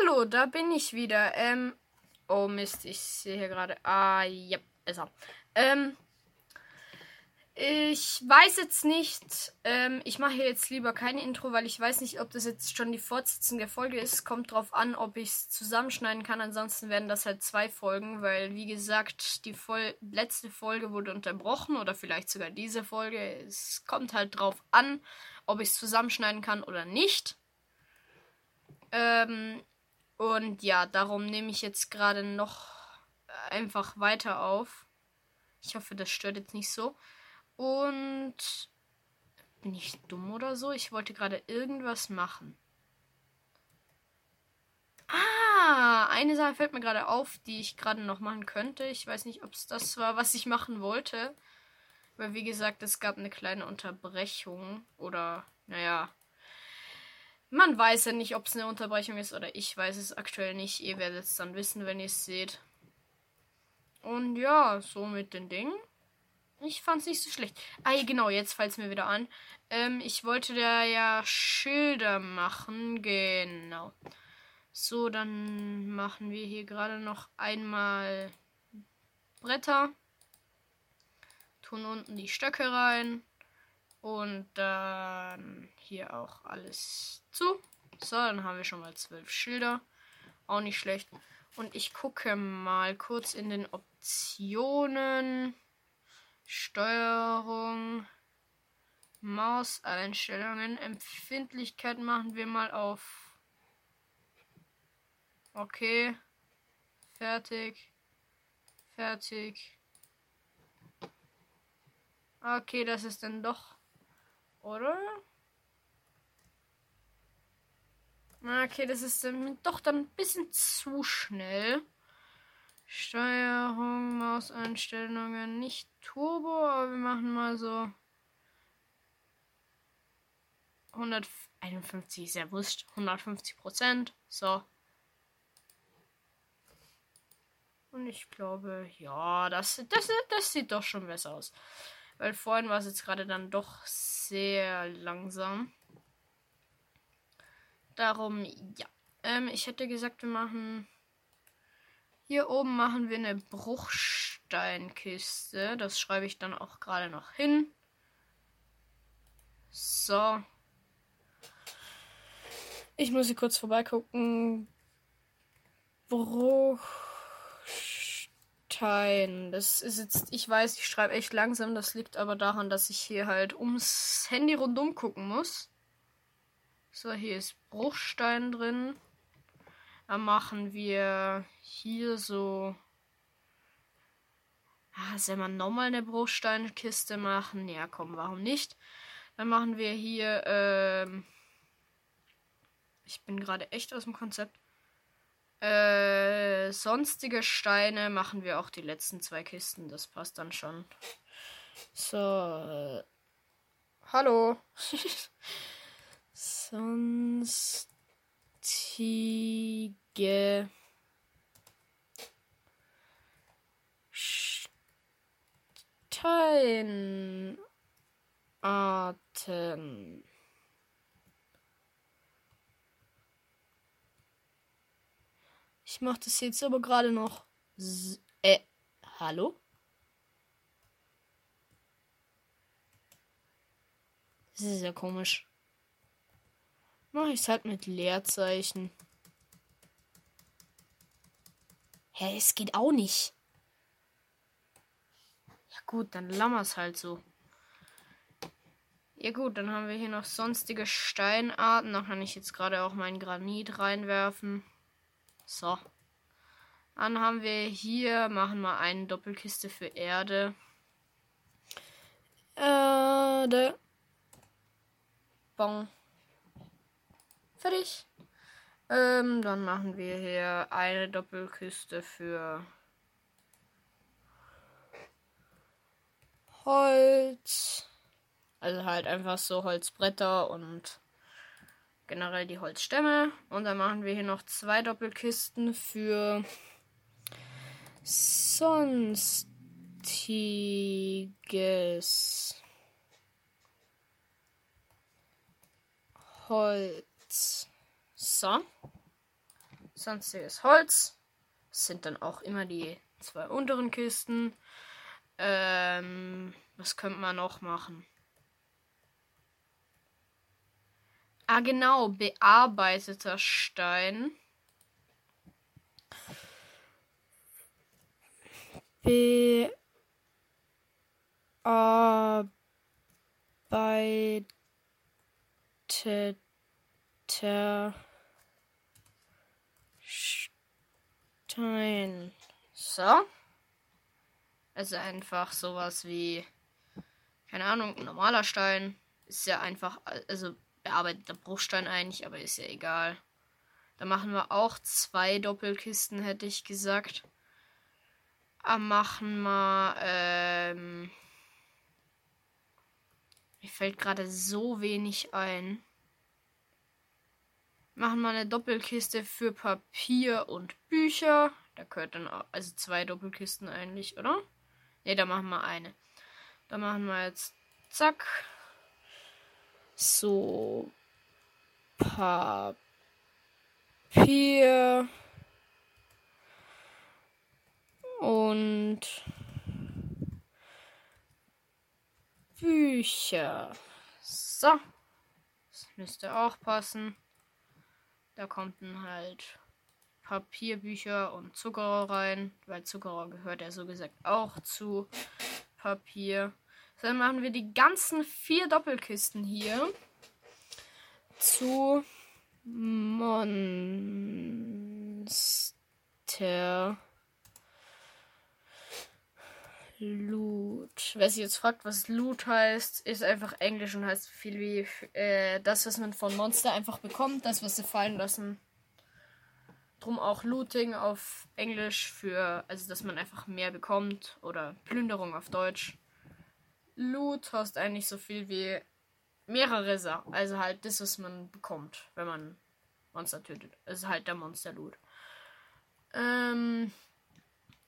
Hallo, da bin ich wieder. Ähm, oh Mist, ich sehe hier gerade. Ah, ja, ist er. Ähm, ich weiß jetzt nicht. Ähm, ich mache hier jetzt lieber kein Intro, weil ich weiß nicht, ob das jetzt schon die Fortsetzung der Folge ist. Kommt drauf an, ob ich es zusammenschneiden kann. Ansonsten werden das halt zwei Folgen, weil wie gesagt, die Vol letzte Folge wurde unterbrochen oder vielleicht sogar diese Folge. Es kommt halt drauf an, ob ich es zusammenschneiden kann oder nicht. Ähm, und ja, darum nehme ich jetzt gerade noch einfach weiter auf. Ich hoffe, das stört jetzt nicht so. Und bin ich dumm oder so? Ich wollte gerade irgendwas machen. Ah, eine Sache fällt mir gerade auf, die ich gerade noch machen könnte. Ich weiß nicht, ob es das war, was ich machen wollte. Weil, wie gesagt, es gab eine kleine Unterbrechung. Oder, naja. Man weiß ja nicht, ob es eine Unterbrechung ist oder ich weiß es aktuell nicht. Ihr werdet es dann wissen, wenn ihr es seht. Und ja, so mit den Dingen. Ich fand es nicht so schlecht. Ah, genau, jetzt fällt es mir wieder an. Ähm, ich wollte da ja Schilder machen. Genau. So, dann machen wir hier gerade noch einmal Bretter. Tun unten die Stöcke rein. Und dann hier auch alles zu. So, dann haben wir schon mal zwölf Schilder. Auch nicht schlecht. Und ich gucke mal kurz in den Optionen. Steuerung, Mauseinstellungen, Empfindlichkeit machen wir mal auf. Okay. Fertig. Fertig. Okay, das ist dann doch. Oder? Okay, das ist dann doch dann ein bisschen zu schnell. Steuerung, Mauseinstellungen, nicht Turbo, aber wir machen mal so 151 ist ja wurscht, 150 Prozent, so. Und ich glaube, ja, das, das, das sieht doch schon besser aus. Weil vorhin war es jetzt gerade dann doch sehr langsam. Darum, ja. Ähm, ich hätte gesagt, wir machen hier oben machen wir eine Bruchsteinkiste. Das schreibe ich dann auch gerade noch hin. So. Ich muss hier kurz vorbeigucken. Bruchstein. Das ist jetzt, ich weiß, ich schreibe echt langsam. Das liegt aber daran, dass ich hier halt ums Handy rundum gucken muss. So, hier ist Bruchstein drin. Dann machen wir hier so. Ah, soll man nochmal eine Bruchsteinkiste machen? Ja, komm, warum nicht? Dann machen wir hier. Ähm ich bin gerade echt aus dem Konzept. Äh, sonstige Steine machen wir auch die letzten zwei Kisten. Das passt dann schon. So. Äh, hallo. Sonst sonstige Steinarten. Ich mache das jetzt aber gerade noch. äh, hallo? Das ist ja komisch. Mache ich es halt mit Leerzeichen. Hä, es geht auch nicht. Ja gut, dann es halt so. Ja gut, dann haben wir hier noch sonstige Steinarten. Da kann ich jetzt gerade auch meinen Granit reinwerfen. So. Dann haben wir hier, machen wir eine Doppelkiste für Erde. Erde. Bon. Fertig. Ähm, dann machen wir hier eine Doppelkiste für Holz. Also halt einfach so Holzbretter und generell die Holzstämme. Und dann machen wir hier noch zwei Doppelkisten für sonstiges Holz. So. sonstiges Holz. Das sind dann auch immer die zwei unteren Kisten. Ähm, was könnte man noch machen? Ah, genau, bearbeiteter Stein. Bearbeiteter Stein. So. Also einfach sowas wie, keine Ahnung, normaler Stein. Ist ja einfach, also bearbeiteter Bruchstein eigentlich, aber ist ja egal. Da machen wir auch zwei Doppelkisten, hätte ich gesagt. Aber machen wir, ähm, mir fällt gerade so wenig ein. Machen wir eine Doppelkiste für Papier und Bücher. Da gehört dann auch, also zwei Doppelkisten eigentlich, oder? Ne, da machen wir eine. Da machen wir jetzt zack. So. Papier. Und Bücher. So. Das müsste auch passen. Da kommt dann halt Papierbücher und Zuckerrohr rein, weil Zuckerrohr gehört ja so gesagt auch zu Papier. Dann machen wir die ganzen vier Doppelkisten hier zu Monster Loot. Wer sich jetzt fragt, was Loot heißt, ist einfach Englisch und heißt viel wie äh, das, was man von Monster einfach bekommt, das, was sie fallen lassen. Drum auch Looting auf Englisch für, also dass man einfach mehr bekommt oder Plünderung auf Deutsch. Loot heißt eigentlich so viel wie mehrere Sachen. Also halt das, was man bekommt, wenn man Monster tötet. Also halt der Monster Loot. Ähm,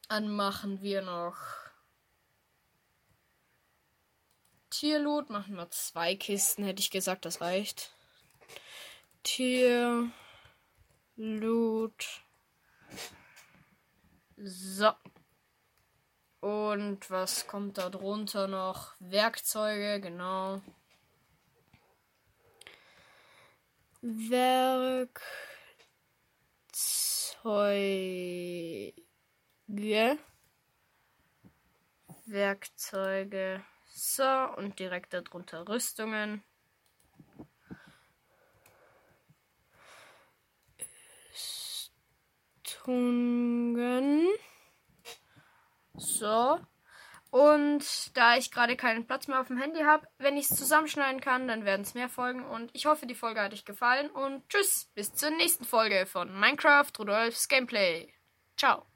dann machen wir noch Tierloot. Machen wir zwei Kisten, hätte ich gesagt, das reicht. Tier. Loot. So. Und was kommt da drunter noch? Werkzeuge, genau. Werkzeuge. Werkzeuge. So, und direkt darunter Rüstungen. Rüstungen. So. Und da ich gerade keinen Platz mehr auf dem Handy habe, wenn ich es zusammenschneiden kann, dann werden es mehr Folgen. Und ich hoffe, die Folge hat euch gefallen. Und tschüss, bis zur nächsten Folge von Minecraft Rudolfs Gameplay. Ciao.